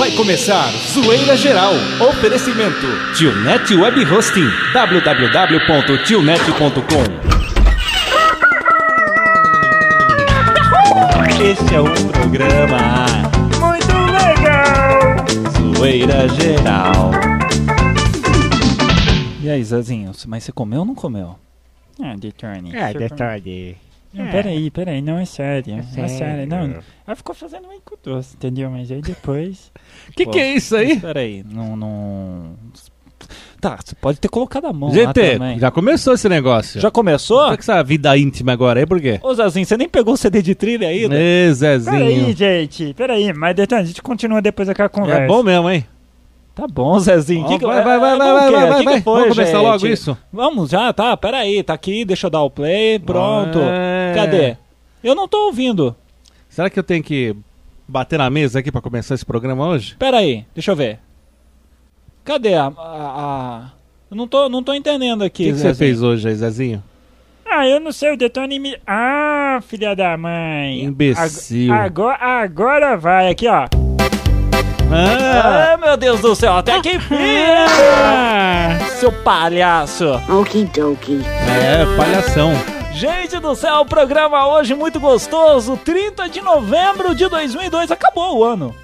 Vai começar Zoeira Geral. Oferecimento. Tionet Web Hosting. www.tionet.com Este é o programa muito legal. Zoeira geral. E aí, Zezinho, mas você comeu ou não comeu? Ah, Detone. É, detalhe. Não, peraí, peraí, não é sério. É sério. sério. Não, ela ficou fazendo meio com doce, entendeu? Mas aí depois. Que que é isso aí? Peraí, não, não. Tá, você pode ter colocado a mão GT, já começou esse negócio. Já começou? Tá com essa vida íntima agora aí, por quê? Ô Zezinho, você nem pegou o CD de trilha ainda? Ê, Peraí, Zezinho. gente, peraí. Mas Detone, a gente continua depois daquela conversa. É bom mesmo, hein? Tá bom, Zezinho. Ó, Que que- vai, vai, é, vai, é, vai, bom o vai, quê? vai, Que que vai. foi, Vamos começar gente? logo isso? Vamos já, tá, peraí, tá aqui, deixa eu dar o play, pronto. É. Cadê? Eu não tô ouvindo. Será que eu tenho que bater na mesa aqui pra começar esse programa hoje? Peraí, deixa eu ver. Cadê a... a- a- Eu não tô, não tô entendendo O aqui, que, que você fez hoje aí, Zezinho? Ah, eu não sei, o Detone me. Ah, filha da mãe. Imbecil. Ag- Agora, agora vai, aqui ó. Ah! Ah, meu Deus do céu, até que enfim! Seu palhaço! Okie dokie. É, palhação. Gente do céu, o programa hoje muito gostoso, 30 de novembro de 2002. Acabou o ano.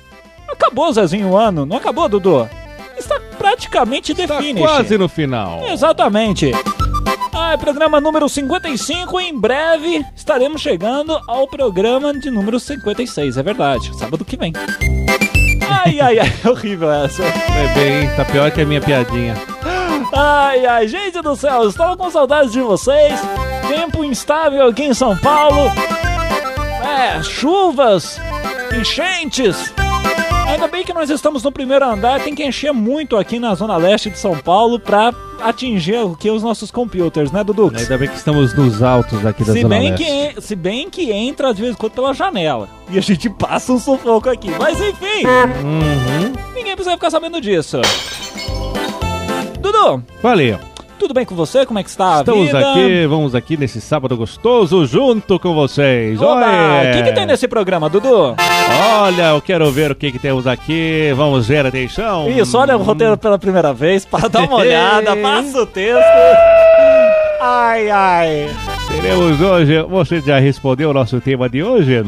Acabou, Zezinho, o ano. Não acabou, Dudu? Está praticamente Tá definido. quase no final. Exatamente. Ah, é programa número 55. Em breve estaremos chegando ao programa de número 56. É verdade, sábado que vem. Ai, ai, ai, horrível essa. É bem, tá pior que a minha piadinha. Ai, ai, gente do céu, estava com saudades de vocês. Tempo instável aqui em São Paulo. É, chuvas, enchentes. Ainda bem que nós estamos no primeiro andar, tem que encher muito aqui na zona leste de São Paulo pra atingir o que os nossos computers, né, Dudu? Ainda bem que estamos nos altos aqui da Se Zona bem, Leste. que, se bem que entra de vez em quando pela janela. E a gente passa um sufoco aqui. Mas enfim, Uhum. ninguém precisa ficar sabendo disso. Dudu, Valeu. Tudo bem com você? Como é que está a Estamos vida? aqui, vamos aqui nesse sábado gostoso junto com vocês. Oba, Olha, o que, que tem nesse programa, Dudu? Olha, eu quero ver o que, que temos aqui. Vamos ver, atenção. Isso, olha o roteiro pela primeira vez, para dar uma olhada, passa o texto. Ai, ai. Teremos hoje. Você já respondeu o nosso tema de hoje?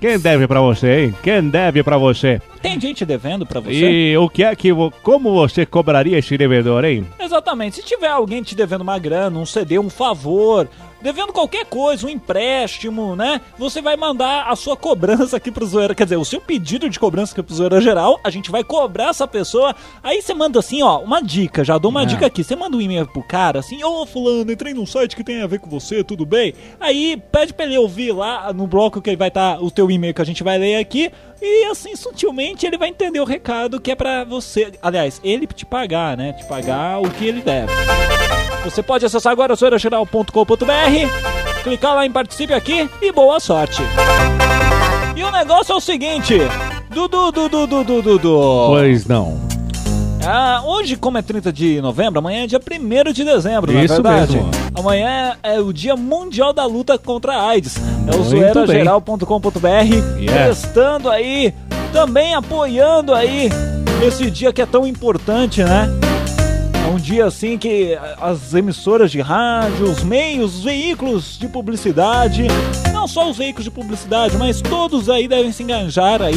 Quem deve pra você, hein? Quem deve pra você? Tem gente devendo pra você? E o que é que. Como você cobraria esse devedor, hein? Exatamente. Se tiver alguém te devendo uma grana, um CD, um favor, devendo qualquer coisa, um empréstimo, né? Você vai mandar a sua cobrança aqui pro Zoeira. Quer dizer, o seu pedido de cobrança aqui pro Zoeira Geral, a gente vai cobrar essa pessoa. Aí você manda assim, ó, uma dica, já dou uma Ah. dica aqui. Você manda um e-mail pro cara assim, ô fulano, entrei num site que tem a ver com você, tudo bem? Aí pede pra ele ouvir lá no bloco que ele vai estar o teu e-mail que a gente vai ler aqui. E assim, sutilmente, ele vai entender o recado que é pra você. Aliás, ele te pagar, né? Te pagar o que ele deve. Você pode acessar agora zoeirageral.com.br, clicar lá em participe aqui e boa sorte. E o negócio é o seguinte, Dudu, Dudu, Dudu, Dudu. Pois não. Ah, hoje, como é 30 de novembro, amanhã é dia 1 de dezembro, não é Isso verdade? mesmo. Amanhã é o dia mundial da luta contra a AIDS. É o zoeirageral.com.br Yeah. testando aí, também apoiando aí esse dia que é tão importante, né? É um dia assim que as emissoras de rádio, os meios, os veículos de publicidade, não só os veículos de publicidade, mas todos aí devem se engajar aí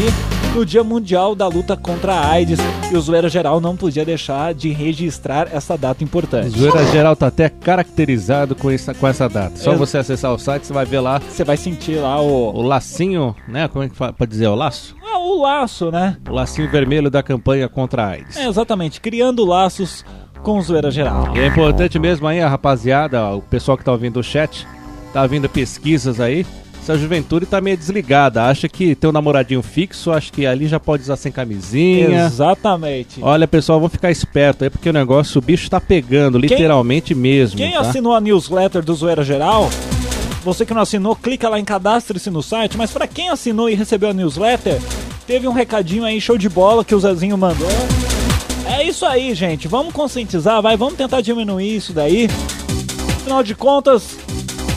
no Dia Mundial da Luta contra a AIDS. E o Zoeira Geral não podia deixar de registrar essa data importante. Zoeira Geral tá até caracterizado com essa, com essa data. Só Ex- você acessar o site, você vai ver lá Você vai sentir lá o, o lacinho, né? Como é que fa- pode dizer? O laço? ah, o laço, né? O lacinho vermelho da campanha contra a AIDS. É, exatamente, criando laços com o Zoeira Geral. E é importante mesmo aí, a rapaziada, o pessoal que tá ouvindo o chat, tá ouvindo pesquisas aí. Essa juventude tá meio desligada, acha que tem um namoradinho fixo, acha que ali já pode usar sem camisinha. Exatamente. Olha, pessoal, vamos ficar esperto aí, porque o negócio, o bicho tá pegando, literalmente mesmo. Quem tá? assinou a newsletter do Zoeira Geral, você que não assinou, clica lá em cadastre-se no site, mas pra quem assinou e recebeu a newsletter, teve um recadinho aí, show de bola, que o Zezinho mandou. É isso aí, gente. Vamos conscientizar, vai, vamos tentar diminuir isso daí. Afinal de contas,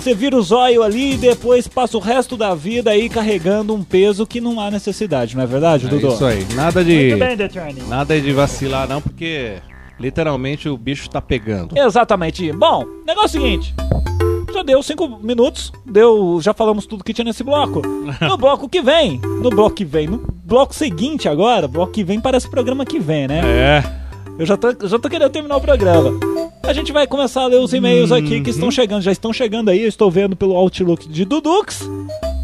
Você vira o zóio ali e depois passa o resto da vida aí carregando um peso que não há necessidade, não é verdade, É Dudu? isso aí. Nada de. Muito bem. Nada de vacilar, não, porque literalmente o bicho tá pegando. Exatamente. Bom, negócio é o seguinte. Já deu cinco minutos, deu, já falamos tudo que tinha nesse bloco. No bloco que vem, no bloco que vem, no bloco seguinte agora, bloco que vem parece programa que vem, né? É. Eu já tô, já tô querendo terminar o programa. A gente vai começar a ler os e-mails aqui que estão chegando, já estão chegando aí, eu estou vendo pelo Outlook de Dudux,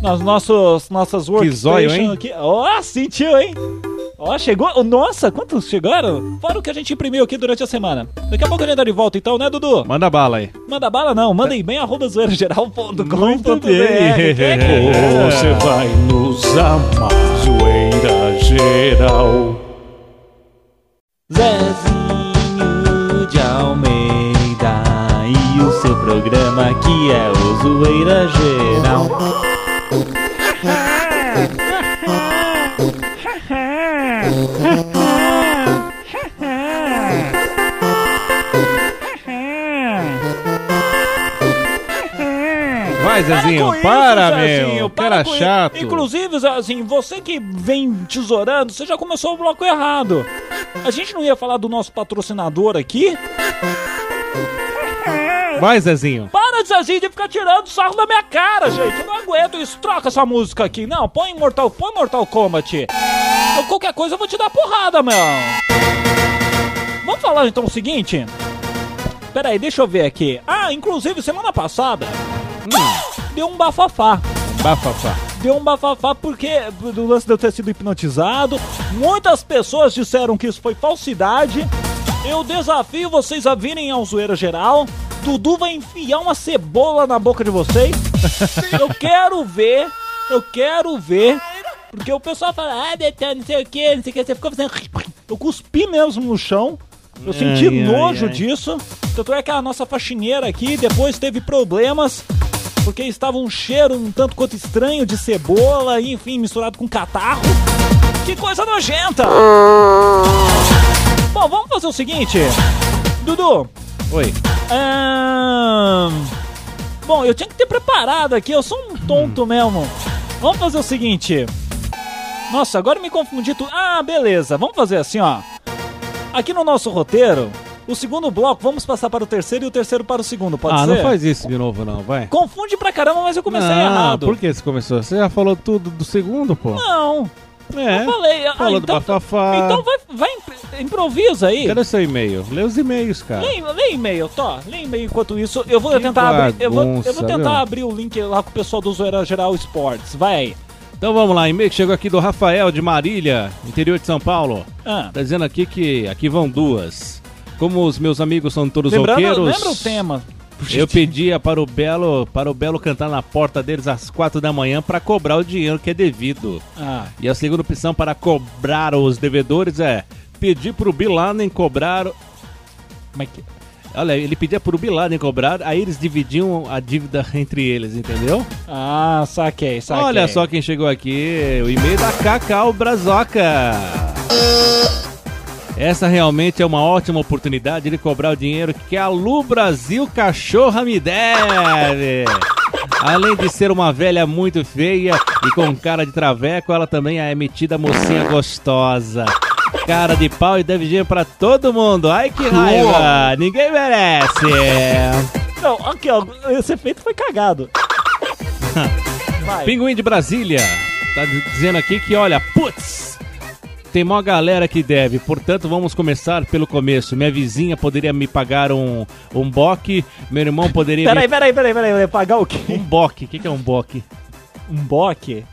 nas nossos, nossas workstations aqui. Ó, sentiu, hein? Ó, chegou. Nossa, quantos chegaram? Fora o que a gente imprimiu aqui durante a semana. Daqui a pouco a gente tá de volta, então, né, Dudu? Manda bala aí. Manda bala não, manda e-mail arroba zoeirageral.com.br. Bem. É que- Você vai nos amar, zoeira geral. Zezinho de Almeida e o seu programa que é o Zoeira Geral. Vai, Zezinho, isso, para, Zezinho, meu. para Cara com isso. chato. Inclusive, Zezinho, você que vem tesourando, você já começou o bloco errado. A gente não ia falar do nosso patrocinador aqui? Vai, Zezinho. Para, Zezinho, de ficar tirando sarro da minha cara, gente. Eu não aguento isso. Troca essa música aqui. Não, põe Mortal, põe Mortal Kombat. Ou qualquer coisa eu vou te dar porrada, meu. Vamos falar então o seguinte. Pera aí, deixa eu ver aqui. Ah, inclusive, semana passada, deu um bafafá. Bafafá. Deu um bafafá porque do lance de eu ter sido hipnotizado. Muitas pessoas disseram que isso foi falsidade. Eu desafio vocês a virem ao zoeira geral. Dudu vai enfiar uma cebola na boca de vocês. Eu quero ver. Eu quero ver. Porque o pessoal fala, ah, Betão, não sei o que, não sei o que. Você ficou fazendo. Eu cuspi mesmo no chão. Eu senti Ai, ai, nojo ai. disso. Tanto é que a nossa faxineira aqui depois teve problemas. Porque estava um cheiro um tanto quanto estranho de cebola, e, enfim, misturado com catarro. Que coisa nojenta! Bom, vamos fazer o seguinte. Dudu, Oi. Bom, eu tinha que ter preparado aqui, eu sou um tonto mesmo. Vamos fazer o seguinte. Nossa, agora eu me confundi tudo. Ah, beleza. Vamos fazer assim, ó. Aqui no nosso roteiro, o segundo bloco, vamos passar para o terceiro e o terceiro para o segundo, pode ah, ser? não faz isso de novo, não, vai. Confunde pra caramba, mas eu comecei não, errado. por que você começou? Você já falou tudo do segundo, pô. Não, É. eu falei. Ah, Falou do então, bafafá. então vai, vai imp- improvisa aí. Cadê seu e-mail? Lê os e-mails, cara. Lê, lê e-mail, Tó. Lê e-mail enquanto isso. Eu vou Que tentar abrir. Eu vou, eu vou bagunça, tentar viu? abrir o link lá com o pessoal do Zoeira Geral Esportes. Vai aí. Então vamos lá, e-mail que chegou aqui do Rafael de Marília, interior de São Paulo. Ah, Tá dizendo aqui que aqui vão duas. Como os meus amigos são todos lembrando, roqueiros, lembra o tema. eu pedia para o Belo, para o Belo cantar na porta deles às quatro da manhã para cobrar o dinheiro que é devido. Ah, E a segunda opção para cobrar os devedores é pedir para o Bin Laden cobrar. como é que. Olha, ele pedia para o Bin Laden cobrar, aí eles dividiam a dívida entre eles, entendeu? Ah, saquei, saquei. Olha só quem chegou aqui, o e-mail da Cacau Brazoca. Essa realmente é uma ótima oportunidade de cobrar o dinheiro que a Lu Brasil Cachorra me deve. Além de ser uma velha muito feia e com cara de traveco, ela também é metida mocinha gostosa. Cara de pau e deve dinheiro pra todo mundo. Ai que raiva! Ninguém merece! Não, aqui, ó. Esse efeito foi cagado. Vai. Pinguim de Brasília tá dizendo aqui que, olha, putz, tem uma galera que deve, portanto vamos começar pelo começo. Minha vizinha poderia me pagar um, um boque, meu irmão poderia Peraí, me... peraí, peraí, peraí, peraí. Pagar o Um quê? boque, o que, que é um boque? Um boque?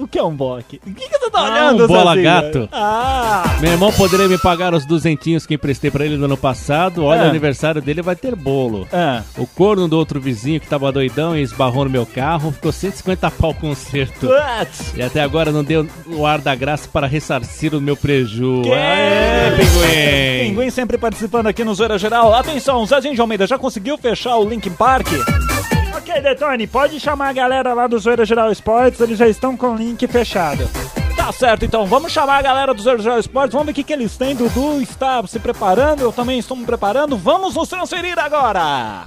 O que é um boque? O que, que você tá Ah, olhando, um bola gato. Ah! Meu irmão poderia me pagar os duzentinhos que emprestei pra ele no ano passado. Olha, É. o aniversário dele vai ter bolo. Ah. O corno do outro vizinho que tava doidão e esbarrou no meu carro ficou 150 pau conserto. Putz. E até agora não deu o ar da graça para ressarcir o meu preju. Que? Aê, pinguim! Pinguim sempre participando aqui no Zoeira Geral. Atenção, Zezinho de Almeida já conseguiu fechar o Linkin Park? Ok, Detone, pode chamar a galera lá do Zoeira Geral Esportes, eles já estão com o link fechado. Tá certo, então. Vamos chamar a galera do Zoeira Geral Esportes. Vamos ver o que, que eles têm. Dudu está se preparando, eu também estou me preparando. Vamos nos transferir agora!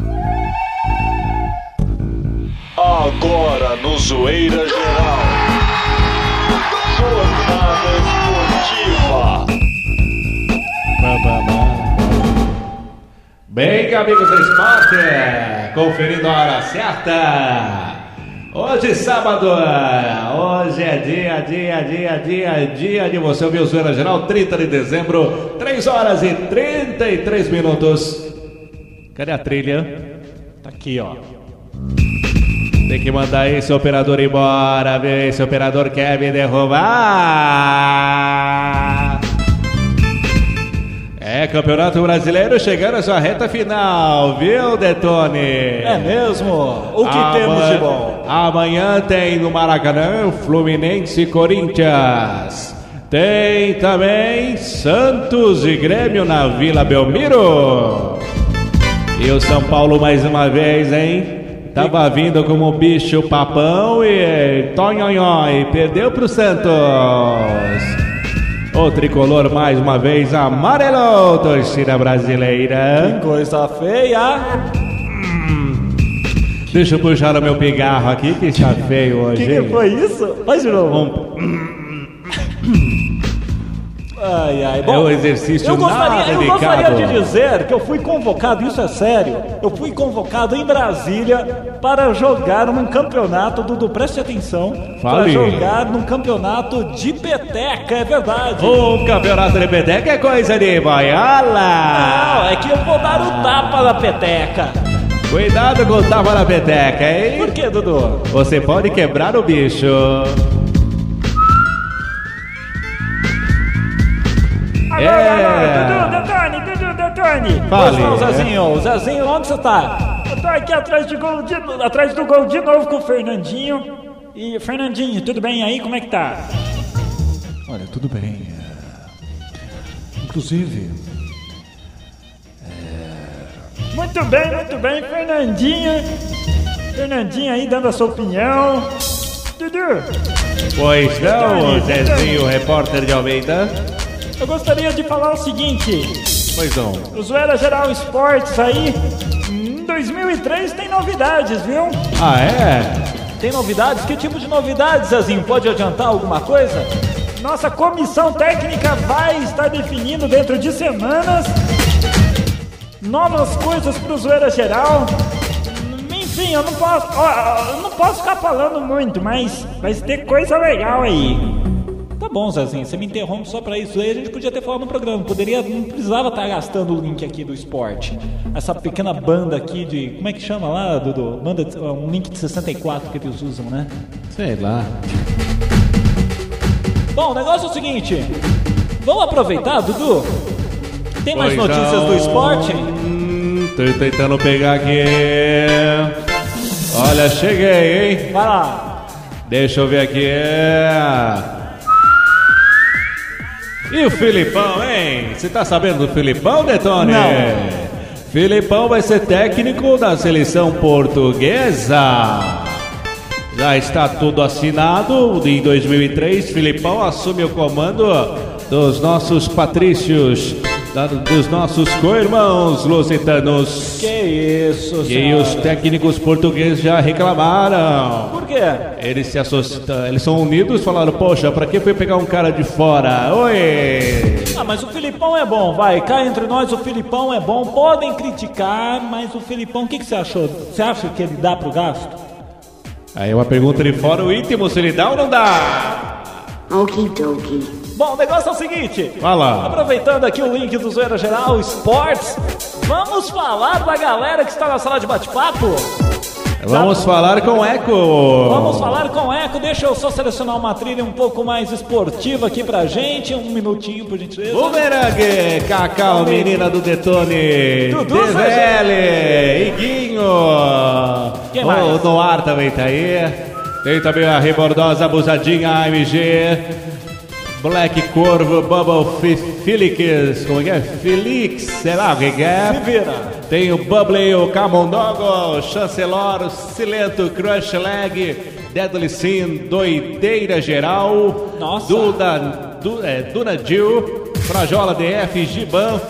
Agora no Zoeira Geral. Jornada Esportiva. Bem, amigos do esporte, conferindo a hora certa. Hoje, sábado, hoje é dia, dia, dia, dia, dia de você ouvir o Zoeira Geral, 30 de dezembro, 3 horas e 33 minutos. Cadê a trilha? Tá aqui, ó. Tem que mandar esse operador embora, viu? Esse operador quer me derrubar. É, Campeonato Brasileiro chegando à sua reta final, viu, Detone? É mesmo? O que temos de bom? Amanhã tem no Maracanã Fluminense e Corinthians. Tem também Santos e Grêmio na Vila Belmiro. E o São Paulo mais uma vez, hein? Tava vindo como bicho papão e tonhonhó e perdeu pro Santos. O tricolor mais uma vez amarelou, torcida brasileira. Coisa feia. Deixa eu puxar o meu pigarro aqui que está feio O hoje. que, que hein? foi isso? Faz de novo. Um- Ai, ai. É um exercício eu gostaria, eu gostaria de dizer que eu fui convocado, isso é sério, eu fui convocado em Brasília para jogar num campeonato, Dudu, preste atenção, para Fale. jogar num campeonato de peteca, é verdade. Um campeonato de peteca é coisa de boiola. Não, é que eu vou dar o tapa na peteca. Cuidado com o tapa na peteca, hein? Por que, Dudu? Você pode quebrar o bicho. Alô, É. alô, Dudu, Detone, Dudu, Detone. Fale. Pois não, Zezinho, Zezinho, onde você tá? Eu tô aqui atrás, de gol de, atrás do gol de novo com o Fernandinho. E, Fernandinho, tudo bem aí? Como é que tá? Olha, tudo bem. é, Inclusive, Muito bem, muito bem, Fernandinho. Fernandinho aí dando a sua opinião. Dudu, Pois não, Zezinho, repórter de Almeida. Eu gostaria de falar o seguinte. Pois não. O Zoeira Geral Esportes aí, em 2003 tem novidades, viu? Ah, é? tem novidades? Que tipo de novidades, Zezinho? Pode adiantar alguma coisa? Nossa comissão técnica vai estar definindo dentro de semanas novas coisas pro Zoeira Geral. Enfim, eu não posso, ó, eu não posso ficar falando muito, mas vai ter coisa legal aí. Tá bom, Zezinho, você me interrompe só pra isso aí. A gente podia ter falado no programa. Poderia, não precisava estar gastando o link aqui do esporte. Essa pequena banda aqui de. Como é que chama lá, Dudu? Banda de, um link de 64 que eles usam, né? Sei lá. Bom, o negócio é o seguinte. Vamos aproveitar, Dudu? Tem mais Pois notícias não. do esporte? Hum, tô tentando pegar aqui. Olha, cheguei, hein? Vai lá. Deixa eu ver aqui. E o Filipão, hein? Você tá sabendo do Filipão, Detone? Não. Filipão vai ser técnico da seleção portuguesa. Já está tudo assinado. Em 2003, Filipão assume o comando dos nossos patrícios, dos nossos co-irmãos lusitanos. Que isso, E senhora. os técnicos portugueses já reclamaram. Por quê? Eles se associam, eles são unidos e falaram, poxa, pra que foi pegar um cara de fora? Oi! Ah, mas o Filipão é bom, vai. Cá entre nós, o Filipão é bom. Podem criticar, mas o Filipão, o que, que você achou? Você acha que ele dá pro gasto? Aí uma pergunta de fora, o íntimo, se ele dá ou não dá? Okie dokie. Bom, o negócio é o seguinte. Fala. Aproveitando aqui o link do Zoeira Geral Esportes, vamos falar da galera que está na sala de bate-papo? Vamos falar com o Eco. Vamos falar com o Eco. Deixa eu só selecionar uma trilha um pouco mais esportiva aqui pra gente. Um minutinho, por gentileza. Bumerangue, Cacau, menina do Detone, Dudu, DVL, Iguinho. Quem mais? O Noir também tá aí. Tem também a rebordosa abusadinha AMG. Black Corvo, Bubble Felix, como é que é? Felix, sei lá o que que é. Se vira. Tem o Bubbly, o Camondongo, o Chancelor, o Silento, Crush Leg, Deadly Sin, Doideira Geral, Nossa. Duda, du, é, Duna Jill, Frajola DF, Giban,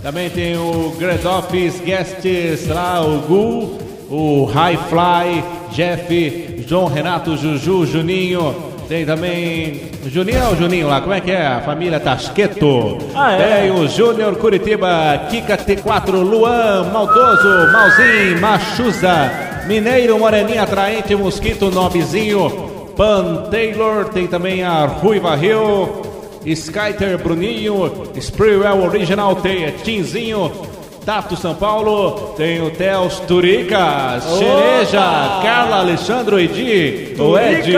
também tem o Grand Office Guests lá, o Gul, o High Fly, Jeff, João Renato, Juju, Juninho. Tem também Juninho, o Juninho lá, como é que é? A família Tasqueto. Ah, é? Tem o Júnior Curitiba, Kika T4, Luan, Maldoso, Malzinho, Machuza, Mineiro, Moreninha Atraente, Mosquito, Nobezinho, Pan Taylor, tem também a Ruiva Rio, Skyter, Bruninho, Sprewell Original, tem Tinzinho, Tato São Paulo, tem o Theos Turicas, Cereja, Carla, Alexandre, Edi, o Ed,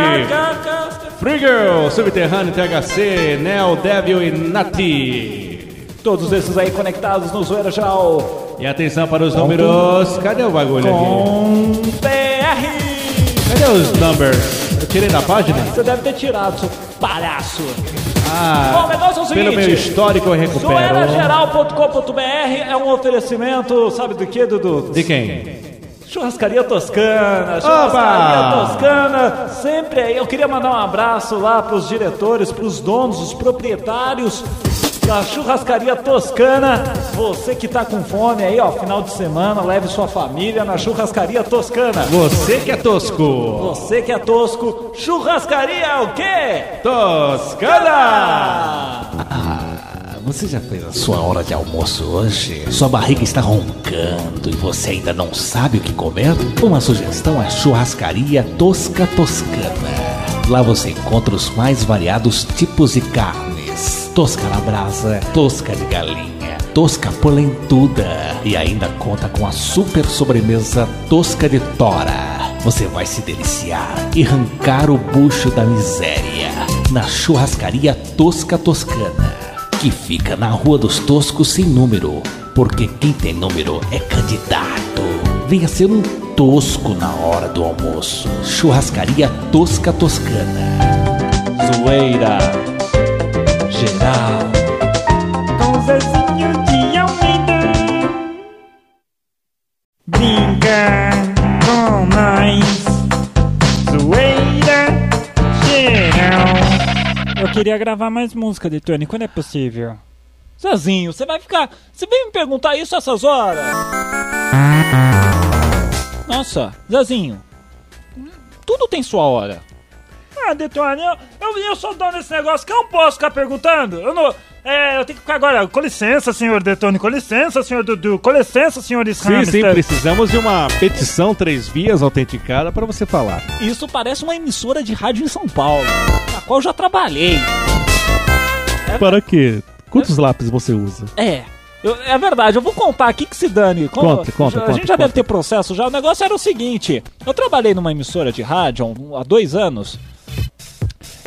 Free Girl, Subterrâneo, THC, Neo, Devil e Nati. Todos esses aí conectados no Zoeira Geral E atenção para os números. Cadê o bagulho aqui? com PR. Cadê os numbers? Eu tirei da página? Você deve ter tirado, seu palhaço. Ah, Bom, o negócio é o pelo seguinte. meu histórico eu recupero. Zoeirageral.com.br é um oferecimento, sabe do que, Dudu? De quem? Churrascaria Toscana, Churrascaria Toscana, sempre aí. Eu queria mandar um abraço lá pros diretores, pros donos, os proprietários da Churrascaria Toscana. Você que tá com fome aí, ó, final de semana, leve sua família na Churrascaria Toscana. Você que é tosco. Você que é tosco, churrascaria o quê? Toscana! Você já fez a sua hora de almoço hoje? Sua barriga está roncando e você ainda não sabe o que comer? Uma sugestão é Churrascaria Tosca Toscana. Lá você encontra os mais variados tipos de carnes: tosca na brasa, tosca de galinha, tosca polentuda e ainda conta com a super sobremesa tosca de tora. Você vai se deliciar e arrancar o bucho da miséria na Churrascaria Tosca Toscana que fica na Rua dos Toscos sem número, porque quem tem número é candidato. Venha ser um tosco na hora do almoço. Churrascaria Tosca Toscana. Zoeira geral. Com Zezinho de Almeida. Brinca queria gravar mais música de Tony, quando é possível? Zezinho, você vai ficar. Você vem me perguntar isso essas horas? Nossa, Zezinho. Tudo tem sua hora. Ah, Detone, eu, eu, eu sou dono desse negócio que eu não posso ficar perguntando. Eu não. É, eu tenho que ficar agora. Com licença, senhor Detone. Com licença, senhor Dudu. Com licença, senhor Sim, sim, precisamos de uma petição três vias autenticada para você falar. Isso parece uma emissora de rádio em São Paulo, na qual eu já trabalhei. Para quê? Quantos lápis você usa? É. eu- é verdade, eu vou contar aqui que se dane. Como- Conta, conta, A conta, gente já conta. deve ter processo já. O negócio era o seguinte: eu trabalhei numa emissora de rádio há há dois anos.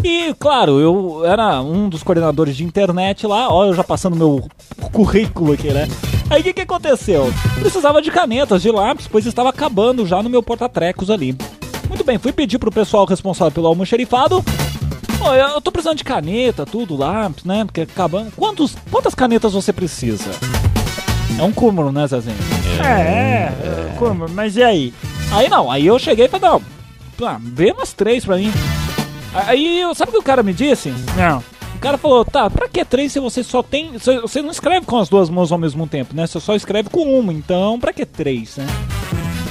E, claro, eu era um dos coordenadores de internet lá, ó, eu já passando meu currículo aqui, né? Aí o que, que aconteceu? Precisava de canetas, de lápis, pois estava acabando já no meu porta-trecos ali. Muito bem, fui pedir pro pessoal responsável pelo almoxerifado. Ó, eu tô precisando de caneta, tudo, lápis, né? Porque acabando. Quantos, quantas canetas você precisa? É um cúmulo, né, Zezinho? É, é, como? Mas e aí? Aí não, aí eu cheguei e falei, não, ah, vê umas três pra mim. Aí, eu- sabe o que o cara me disse? Não. O cara falou, tá, pra que três se você só tem. Você você não escreve com as duas mãos ao mesmo tempo, né? Você só escreve com uma, então pra que três, né?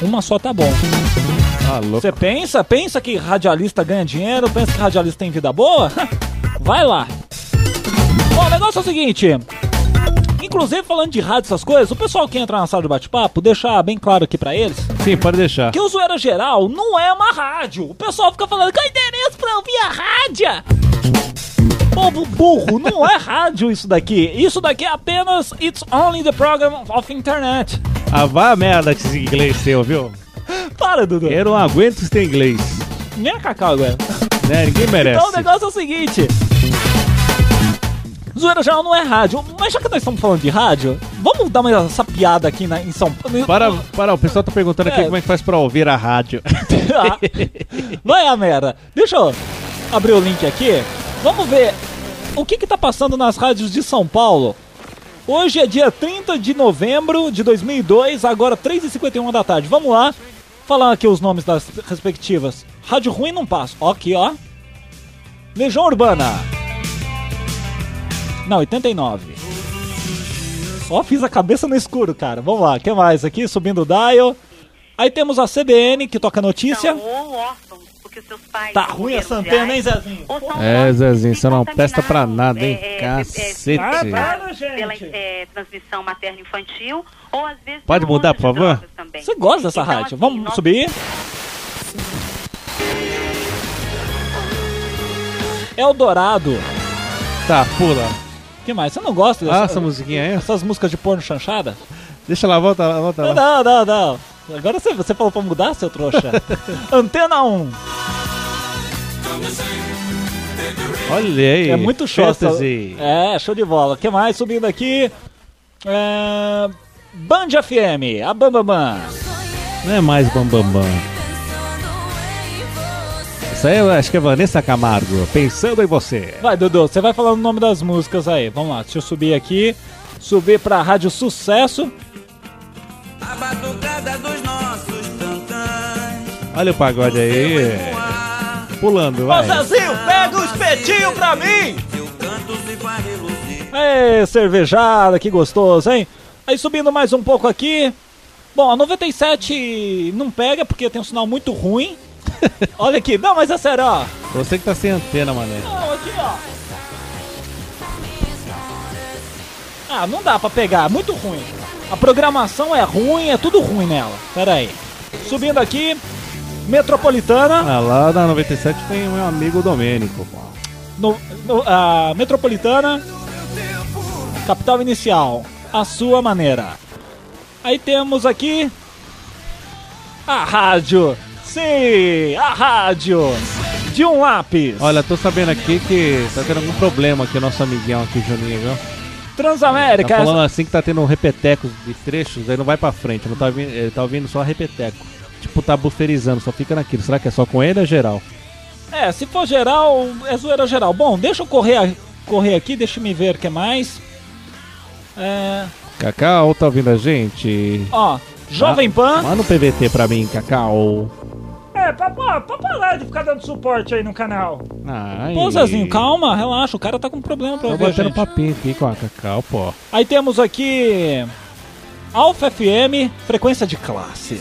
Uma só tá bom. Ah, louco. Você pensa, pensa que radialista ganha dinheiro, pensa que radialista tem vida boa? Vai lá. Bom, o negócio é o seguinte. Inclusive, falando de rádio, essas coisas, o pessoal que entra na sala de bate-papo, deixar bem claro aqui pra eles Sim, pode deixar. que o Zoeira Geral não é uma rádio. O pessoal fica falando, qual interesse pra ouvir a rádio? Povo burro, não é rádio isso daqui. Isso daqui é apenas It's Only the Program of Internet. Ah, vá a merda com esse inglês seu, viu? Para, Dudu. Eu não aguento esse teu inglês. Nem a Cacau agora. Né? Ninguém merece. Então o negócio é o seguinte. Zoeira Geral não é rádio. Mas já que nós estamos falando de rádio, vamos dar uma sapiada aqui na, em São Paulo. Para, para, o pessoal tá perguntando aqui É. como é que faz pra ouvir a rádio. Ah, Vai a merda. Deixa eu abrir o link aqui. Vamos ver o que que tá passando nas rádios de São Paulo. Hoje é dia 30 de novembro de 2002, agora 3h51 da tarde. Vamos lá. Falar aqui os nomes das respectivas. Rádio Ruim não passa. Ó, aqui, ó. Legião Urbana. Não, 89. Ó, fiz a cabeça no escuro, cara. Vamos lá, o que mais aqui? Subindo o dial. Aí temos a CBN, que toca notícia. São ou órfãos, porque seus pais Tá ruim essa antena, hein, Zezinho? ou são É, Zezinho, que você não presta pra nada, hein? é, é, Cacete. é, é, Para, pela gente. é, transmissão materno-infantil, ou às vezes Pode mudar, por favor? Você gosta dessa Então, rádio? assim, Vamos nós- subir? Eldorado. Tá, pula. O que mais? Você não gosta Ah, dessa, essa musiquinha aí? essas músicas de porno chanchada? Deixa lá, volta lá, volta lá. não, não, não. Agora você, você falou pra mudar, seu trouxa. Antena 1. Olha aí. É muito show. Fantasy. É, show de bola. O que mais? Subindo aqui. É... Band FM, a Bam Bam Bam. Não é mais Bambambam. Bam, Bam. Isso aí eu acho que é Vanessa Camargo. Pensando em você. Vai, Dudu, você vai falando o nome das músicas aí. Vamos lá, deixa eu subir aqui. Subir pra Rádio Sucesso. A batucada dos nossos tantãs. Olha o pagode aí. Pulando, Ô vai. Zezinho, pega o espetinho pra mim! Ê, cervejada, que gostoso, hein? Aí subindo mais um pouco aqui. Bom, a 97 não pega porque tem um sinal muito ruim. Olha aqui, não, mas é sério, ó. Você que tá sem antena, mané. Não, aqui, ó. Ah, não dá pra pegar, é muito ruim. A programação é ruim, é tudo ruim nela. Pera aí. Subindo aqui, Metropolitana. Ah, lá na 97 tem o meu amigo Domênico. No, no- a Metropolitana, capital inicial, a sua maneira. Aí temos aqui a rádio. Sim, a rádio de um lápis. Olha, tô sabendo aqui que tá tendo algum problema aqui, o nosso amiguinho aqui, Juninho, viu? Transamérica. Tá falando assim que tá tendo repetecos de trechos, aí não vai pra frente, não tá ouvindo, ele tá ouvindo só repeteco. Tipo, tá buferizando, só fica naquilo. Será que é só com ele ou é geral? É, se for geral, é zoeira geral. Bom, deixa eu correr, a- correr aqui, deixa eu me ver o que mais. É, Cacau, tá ouvindo a gente? ó, Jovem Pan. Manda um PVT pra mim, Cacau. É, pra, pra, pra parar de ficar dando suporte aí no canal. Ai. Pô, Zezinho, calma, relaxa, o cara tá com problema pra Tô batendo gente. papinho aqui com a Cacau, pô. Aí temos aqui Alfa FM, frequência de classe.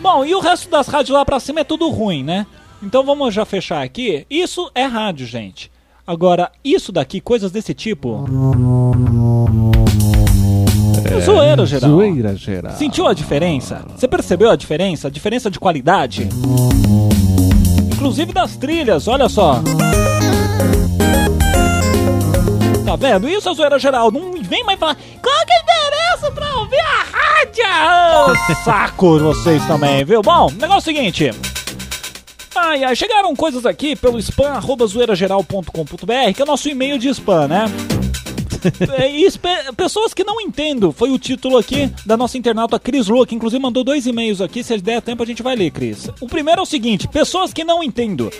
Bom, e o resto das rádios lá pra cima é tudo ruim, né? Então vamos já fechar aqui. Isso é rádio, gente. Agora, isso daqui, coisas desse tipo. É zoeira geral. Zoeira geral. Sentiu a diferença? Você percebeu a diferença? A diferença de qualidade? Inclusive das trilhas, olha só. Tá vendo? Isso é zoeira geral. Não vem mais falar. Qual que é a diferença pra ouvir a rádio? Saco vocês também, viu? Bom, o negócio é o seguinte. Ai, ai, chegaram coisas aqui pelo spam, arroba zoeirageral.com.br, que é o nosso e-mail de spam, né? É, pessoas que não entendo, foi o título aqui da nossa internauta Cris Lua, que inclusive mandou dois e-mails aqui, se der tempo a gente vai ler, Cris. O primeiro é o seguinte, pessoas que não entendo.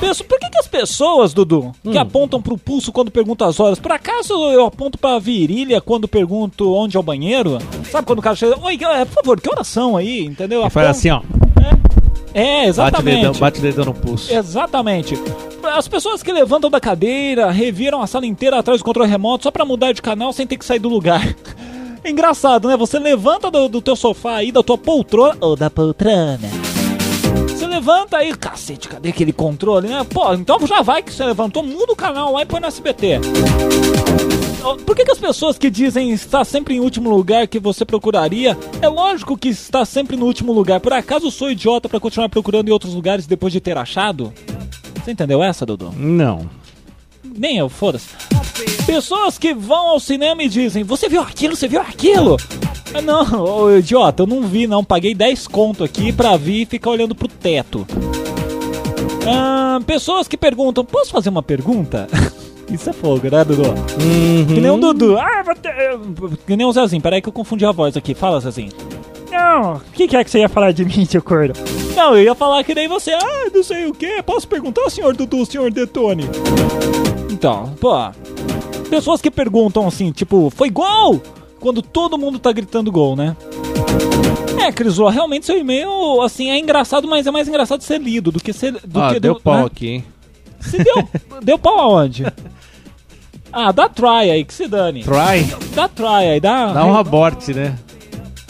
Pesso- por que, que as pessoas, Dudu, que apontam pro pulso quando perguntam as horas, por acaso eu aponto pra virilha quando pergunto onde é o banheiro? Sabe quando o cara chega, oi, é, por favor, que horas são aí, entendeu? E faz Aponta- assim, ó. É, Bate exatamente. dedão, bate o dedão no pulso. Exatamente. As pessoas que levantam da cadeira, reviram a sala inteira atrás do controle remoto só pra mudar de canal sem ter que sair do lugar. É engraçado, né? Você levanta do, do teu sofá aí, da tua poltrona. Ou da poltrona. Levanta aí, cacete, cadê aquele controle, né? Pô, então já vai que você levantou, muda o canal lá e põe no SBT. Ó, Por que, que as pessoas que dizem estar sempre em último lugar que você procuraria, é lógico que está sempre no último lugar. Por acaso sou idiota pra continuar procurando em outros lugares depois de ter achado? Você entendeu essa, Dudu? Não. Nem eu, foda-se. Pessoas que vão ao cinema e dizem: Você viu aquilo? Você viu aquilo? Ah, Não, ô, idiota, eu não vi, não. Paguei 10 conto aqui pra vir e ficar olhando pro teto. Ah, pessoas que perguntam: Posso fazer uma pergunta? Isso é fogo, né, Dudu? Que nem o Dudu. Ah, que nem o Zezinho. Peraí que eu confundi a voz aqui. Fala, Zezinho. Não, o que, que é que você ia falar de mim, seu corno? Não, eu ia falar que nem você. Ah, não sei o que. Posso perguntar, senhor Dudu, senhor Detone? Então, pô. Pessoas que perguntam assim, tipo, foi gol? Quando todo mundo tá gritando gol, né? É, Crisô, realmente seu e-mail, assim, é engraçado, mas é mais engraçado ser lido do que ser. Do Ah, que deu do, pau né? aqui, hein? Se deu, deu pau aonde? Ah, dá try aí, que se dane. Try. Dá try aí, dá. Dá um aborte, né?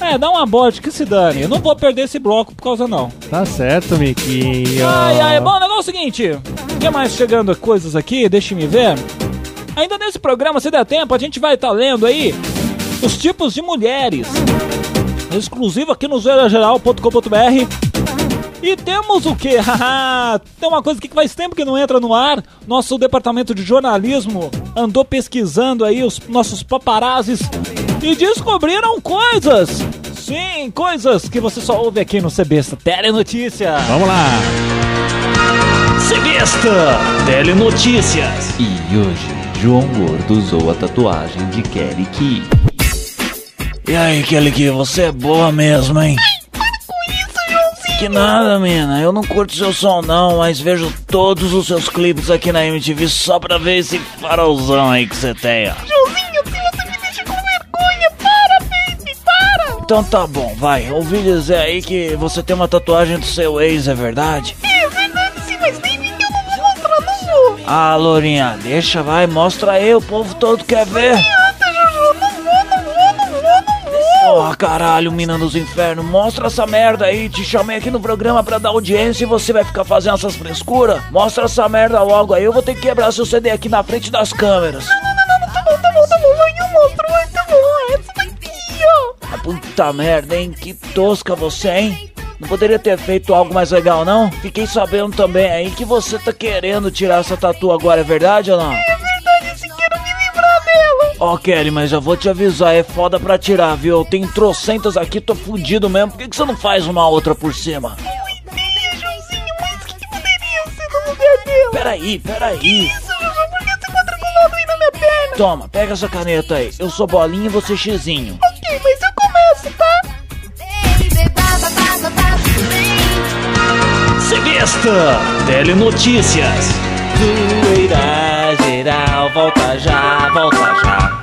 É, dá uma bote que se dane. Eu não vou perder esse bloco por causa não. Tá certo, Miquinho. Ai, ai, bom, o negócio é o seguinte. O que mais chegando coisas aqui? Deixa me ver. Ainda nesse programa, se der tempo, a gente vai estar lendo aí os tipos de mulheres. Exclusivo aqui no zoeirageral.com.br. E temos o que? Tem uma coisa aqui que faz tempo que não entra no ar. Nosso departamento de jornalismo andou pesquisando aí os nossos paparazes e descobriram coisas. Sim, coisas que você só ouve aqui no CBesta Telenotícia. Vamos lá. Cebesta Telenotícias. E hoje, João Gordo usou a tatuagem de Kelly Key. E aí, Kelly Key, você é boa mesmo, hein? Que nada, mina. Eu não curto seu som, não, mas vejo todos os seus clipes aqui na MTV só pra ver esse farolzão aí que você tem, ó. Joãozinho, você me deixa com vergonha, para, baby, para! Então tá bom, vai. Ouvi dizer aí que você tem uma tatuagem do seu ex, é verdade? É verdade, sim, mas nem eu não vou mostrar, não vou. Ah, Lourinha, deixa, vai, mostra aí, o povo todo quer ver. Adianta, Porra, caralho, mina dos infernos, mostra essa merda aí. Te chamei aqui no programa pra dar audiência e você vai ficar fazendo essas frescuras? Mostra essa merda logo aí, eu vou ter que quebrar seu CD aqui na frente das câmeras. Não, não, não, não, tá bom, tá bom, tá bom, vai, eu mostro, vai, tá bom, essa daqui, ó. Ah, Puta merda, hein? Que tosca você, hein? Não poderia ter feito algo mais legal, não? Fiquei sabendo também aí que você tá querendo tirar essa tatu agora, é verdade ou não? Ó, Kelly, mas eu vou te avisar, é foda pra tirar, viu? Tem trocentas aqui, tô fudido mesmo. Por que, que você não faz uma outra por cima? Eu entendi, Joãozinho, mas o que, que poderia ser no lugar dela? Peraí, peraí. Isso, Jojo, por que você quadriculado aí na minha perna? Toma, pega essa caneta aí. Eu sou bolinha e você xizinho. Ok, mas eu começo, tá? Cebesta Telenotícias. Zoeira volta já, volta já.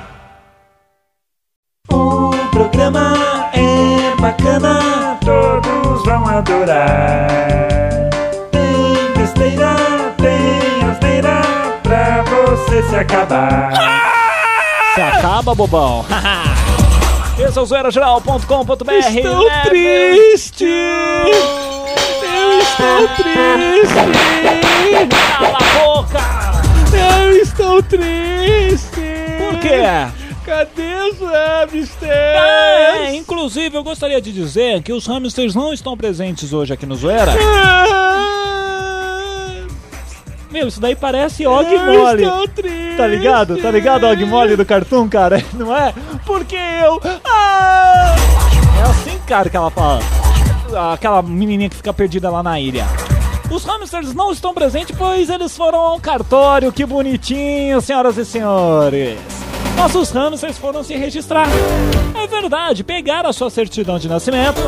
O programa é bacana, todos vão adorar. Tem besteira, tem asneira, pra você se acabar. Se acaba, bobão. Esse é o zoeirageral.com.br. Estou Leve- triste. Eu estou triste. Cala a boca! Eu estou triste. Por quê? Cadê os hamsters? É, inclusive, eu gostaria de dizer que os hamsters não estão presentes hoje aqui no Zoeira. Ah, Meu, isso daí parece Og eu Mole. estou triste. Tá ligado? Tá ligado, Og Mole do Cartoon, cara? Não é? Porque eu. Ah! É assim, cara, que ela fala. Aquela menininha que fica perdida lá na ilha. Os hamsters não estão presentes, pois eles foram ao cartório. Que bonitinho, senhoras e senhores. Nossos hamsters foram se registrar. É verdade, pegaram a sua certidão de nascimento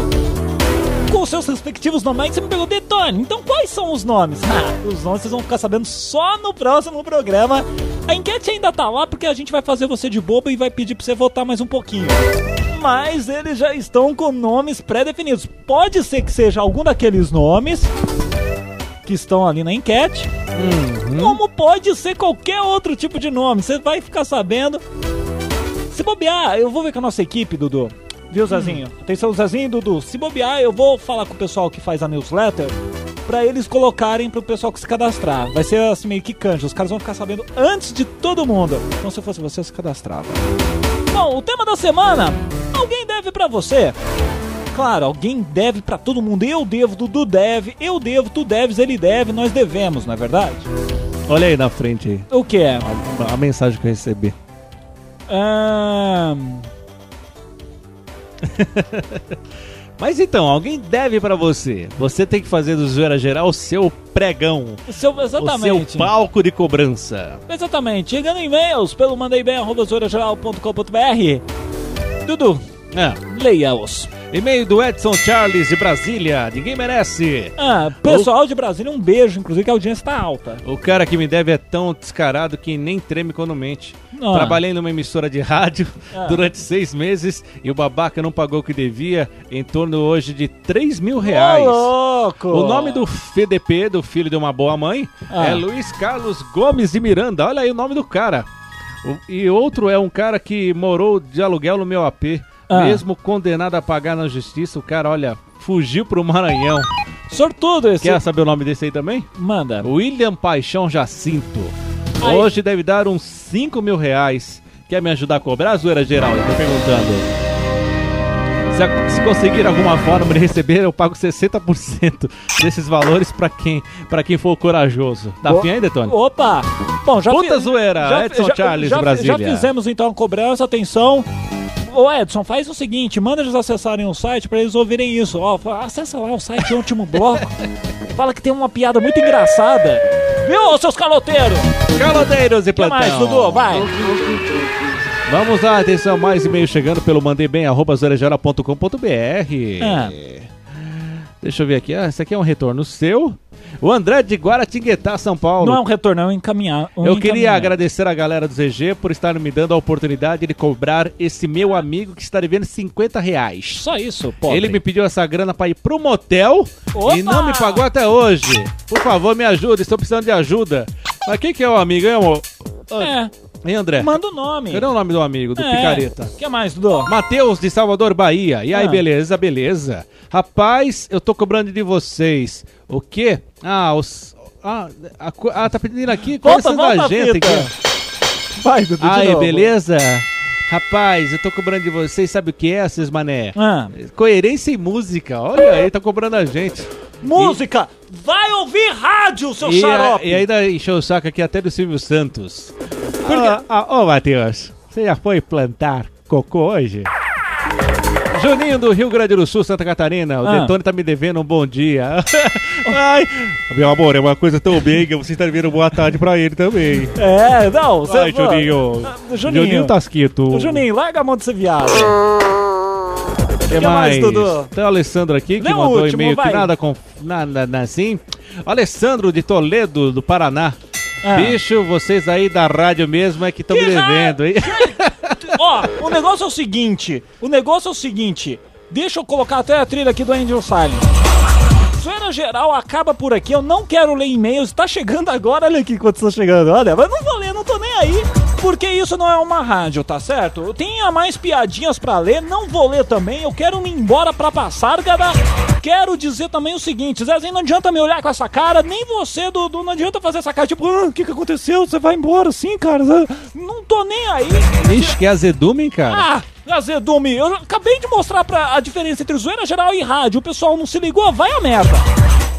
com seus respectivos nomes. Você me perguntou, Detone, então quais são os nomes? Ah, os nomes vocês vão ficar sabendo só no próximo programa. A enquete ainda tá lá porque a gente vai fazer você de bobo e vai pedir pra você votar mais um pouquinho. Mas eles já estão com nomes pré-definidos. Pode ser que seja algum daqueles nomes que estão ali na enquete. Como pode ser qualquer outro tipo de nome. Você vai ficar sabendo. Se bobear, eu vou ver com a nossa equipe, Dudu. Viu, Zezinho? Atenção, Zezinho e Dudu. Se bobear, eu vou falar com o pessoal que faz a newsletter pra eles colocarem pro pessoal que se cadastrar. Vai ser assim meio que canja. Os caras vão ficar sabendo antes de todo mundo. Então, se eu fosse você, eu se cadastrava. Bom, o tema da semana: alguém deve pra você. Claro, alguém deve pra todo mundo. Eu devo, Dudu deve, eu devo, tu deves, ele deve, nós devemos, não é verdade? Olha aí na frente aí. O que é? A, a mensagem que eu recebi. Ahn, Mas então, alguém deve pra você. Você tem que fazer do Zoeira Geral o seu pregão. seu, O exatamente. seu palco de cobrança. Exatamente. Chegando em-mails pelo mandeibem.com.br. Dudu, Ah, leia-os. E-mail do Edson Charles de Brasília. Ninguém merece. Ah, pessoal de Brasília, um beijo, inclusive que a audiência tá alta. O cara que me deve é tão descarado que nem treme quando mente. Ah. Trabalhei numa emissora de rádio Ah. durante seis meses e o babaca não pagou o que devia, em torno hoje de 3 mil reais. Ô, louco! O nome do FDP, do filho de uma boa mãe, Ah. é Luiz Carlos Gomes de Miranda. Olha aí o nome do cara. O- e outro é um cara que morou de aluguel no meu AP. Ah. Mesmo condenado a pagar na justiça, o cara, olha, fugiu pro Maranhão. Sortudo esse. Quer saber o nome desse aí também? Manda. William Paixão Jacinto. Aí. Hoje deve dar uns 5 mil reais. Quer me ajudar a cobrar a zoeira geral? Eu tô perguntando. Se, se conseguir alguma forma de receber, eu pago 60% desses valores pra quem, pra quem for corajoso. Tá afim aí, Detone? Opa! Bom, já Puta fi- zoeira, Edson Charles, já, Brasília. Já fizemos então a cobrança, atenção. Ô Edson, faz o seguinte, manda eles acessarem o site pra eles ouvirem isso. Ó, acessa lá o site Último Bloco. Fala que tem uma piada muito engraçada. Viu, seus caloteiros? Caloteiros e O que plantão. mais, Dudu? Vai. Vamos lá, atenção, mais e-mail chegando pelo mandeibem.com.br. É. Deixa eu ver aqui, ah, esse aqui é um retorno seu. O André de Guaratinguetá, São Paulo. Não é um retorno, é um encaminhar. um Eu queria agradecer a galera do ZG por estar me dando a oportunidade de cobrar esse meu amigo que está devendo 50 reais. Só isso, pobre. Ele me pediu essa grana para ir pro motel Opa! e não me pagou até hoje. Por favor, me ajuda, estou precisando de ajuda. Mas quem que é o amigo, hein, amor? É, Hein, André? manda o nome. Cadê o nome do amigo, do É. picareta? O que mais, Dudu? Matheus de Salvador, Bahia. E aí, Ah. beleza, beleza. Rapaz, eu tô cobrando de vocês. O quê? Ah, os. Ah, a ah, tá pedindo aqui? Volta, Conhecendo volta a a gente fita. aqui. Vai, Dudu, Aí, beleza? Rapaz, eu tô cobrando de vocês, sabe o que é, esses mané? Ah, Coerência e música. Olha aí, tá cobrando a gente. música! Vai ouvir rádio, seu E, a- xarope! e ainda encheu o saco aqui até do Silvio Santos. Ô, ah, ô, Matheus, você já foi plantar cocô hoje? Juninho do Rio Grande do Sul, Santa Catarina. O Ah. Detone tá me devendo um bom dia. Ai, meu amor, é uma coisa tão bem que você está devendo boa tarde pra ele também. É, não, você... Ai, Juninho. Ah, Juninho. Juninho Tasquito. Ô, Juninho, larga a mão de ser viado. O que mais, mais? Dudu? Tem o Alessandro aqui que Lê o mandou um e-mail que nada com. Nada, nada assim. Alessandro de Toledo, do Paraná. Ah. Bicho, vocês aí da rádio mesmo é que estão me devendo, hein? Ó, o negócio é o seguinte. O negócio é o seguinte. Deixa eu colocar até a trilha aqui do Angel Silent. Zoeira geral acaba por aqui. Eu não quero ler e-mails. Tá chegando agora. Olha aqui quanto está chegando. Olha, mas não vou ler, não tô nem aí. Porque isso não é uma rádio, tá certo? Eu tenho mais piadinhas pra ler. Não vou ler também. Eu quero me embora pra passar, galera. Quero dizer também o seguinte: Zezinho, não adianta me olhar com essa cara. Nem você, Dudu, não adianta fazer essa cara. Tipo, ah, o que, que aconteceu? Você vai embora assim, cara? Não tô nem aí. Ixi, que azedume, cara? Ah, Azedume, eu acabei de mostrar pra a diferença entre zoeira geral e rádio. O pessoal não se ligou, vai a merda.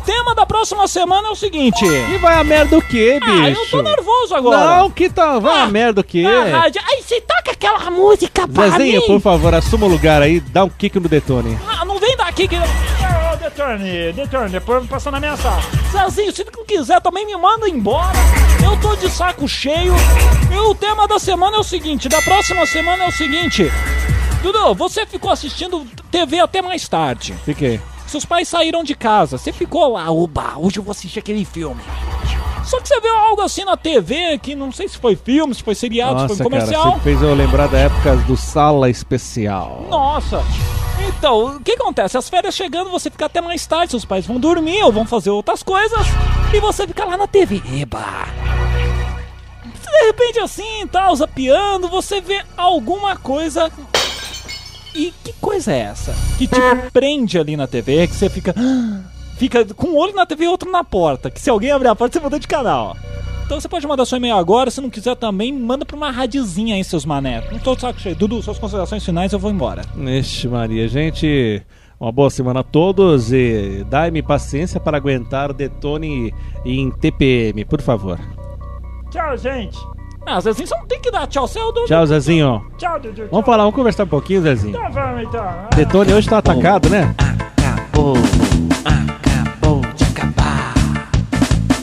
Tema da próxima semana é o seguinte. E vai a merda o quê, bicho? Ah, eu tô nervoso agora. Não, que tá. Vai a merda o quê? Na rádio. Ai, você toca aquela música pra Zezinho, mim. por favor, assuma o lugar aí, dá um kick no detone. Não, não vem daqui que... Ô, Deturne, Deturne, depois passou na minha sala. Zezinho, se não quiser também me manda embora. Eu tô de saco cheio. E o tema da semana é o seguinte, da próxima semana é o seguinte. Dudu, você ficou assistindo TV até mais tarde. Fiquei. Seus pais saíram de casa. Você ficou lá, oba, hoje eu vou assistir aquele filme. Só que você viu algo assim na TV, que não sei se foi filme, se foi seriado, se Nossa, foi cara, comercial. você fez eu lembrar da época do Sala Especial. Nossa! Então, o que acontece? As férias chegando, você fica até mais tarde, seus pais vão dormir ou vão fazer outras coisas, e você fica lá na TV. Eba! De repente assim, tal, zapeando, você vê alguma coisa. E que coisa é essa? Que te prende ali na TV, que você fica. Fica com um olho na TV e outro na porta. Que se alguém abrir a porta, você muda de canal. Então você pode mandar seu e-mail agora, se não quiser também, manda pra uma radiozinha aí, seus mané. Não tô de saco cheio. Dudu, suas considerações finais, eu vou embora. Ixi, Maria, gente. Uma boa semana a todos e dai-me paciência para aguentar o detone em TPM, por favor. Tchau, gente. Ah, Zezinho, você não tem que dar tchau, você é o Dudu. Tchau, Zezinho. Tchau, Dudu. Vamos falar, vamos conversar um pouquinho, Zezinho. Então vamos, então. Detone hoje tá atacado, né? Acabou, acabou de acabar.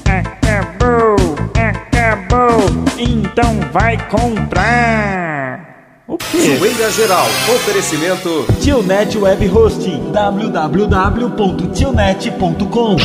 Acabou, acabou. Então vai comprar. O quê? Zoeira Geral. Oferecimento Tionet Web Hosting. www.tionet.com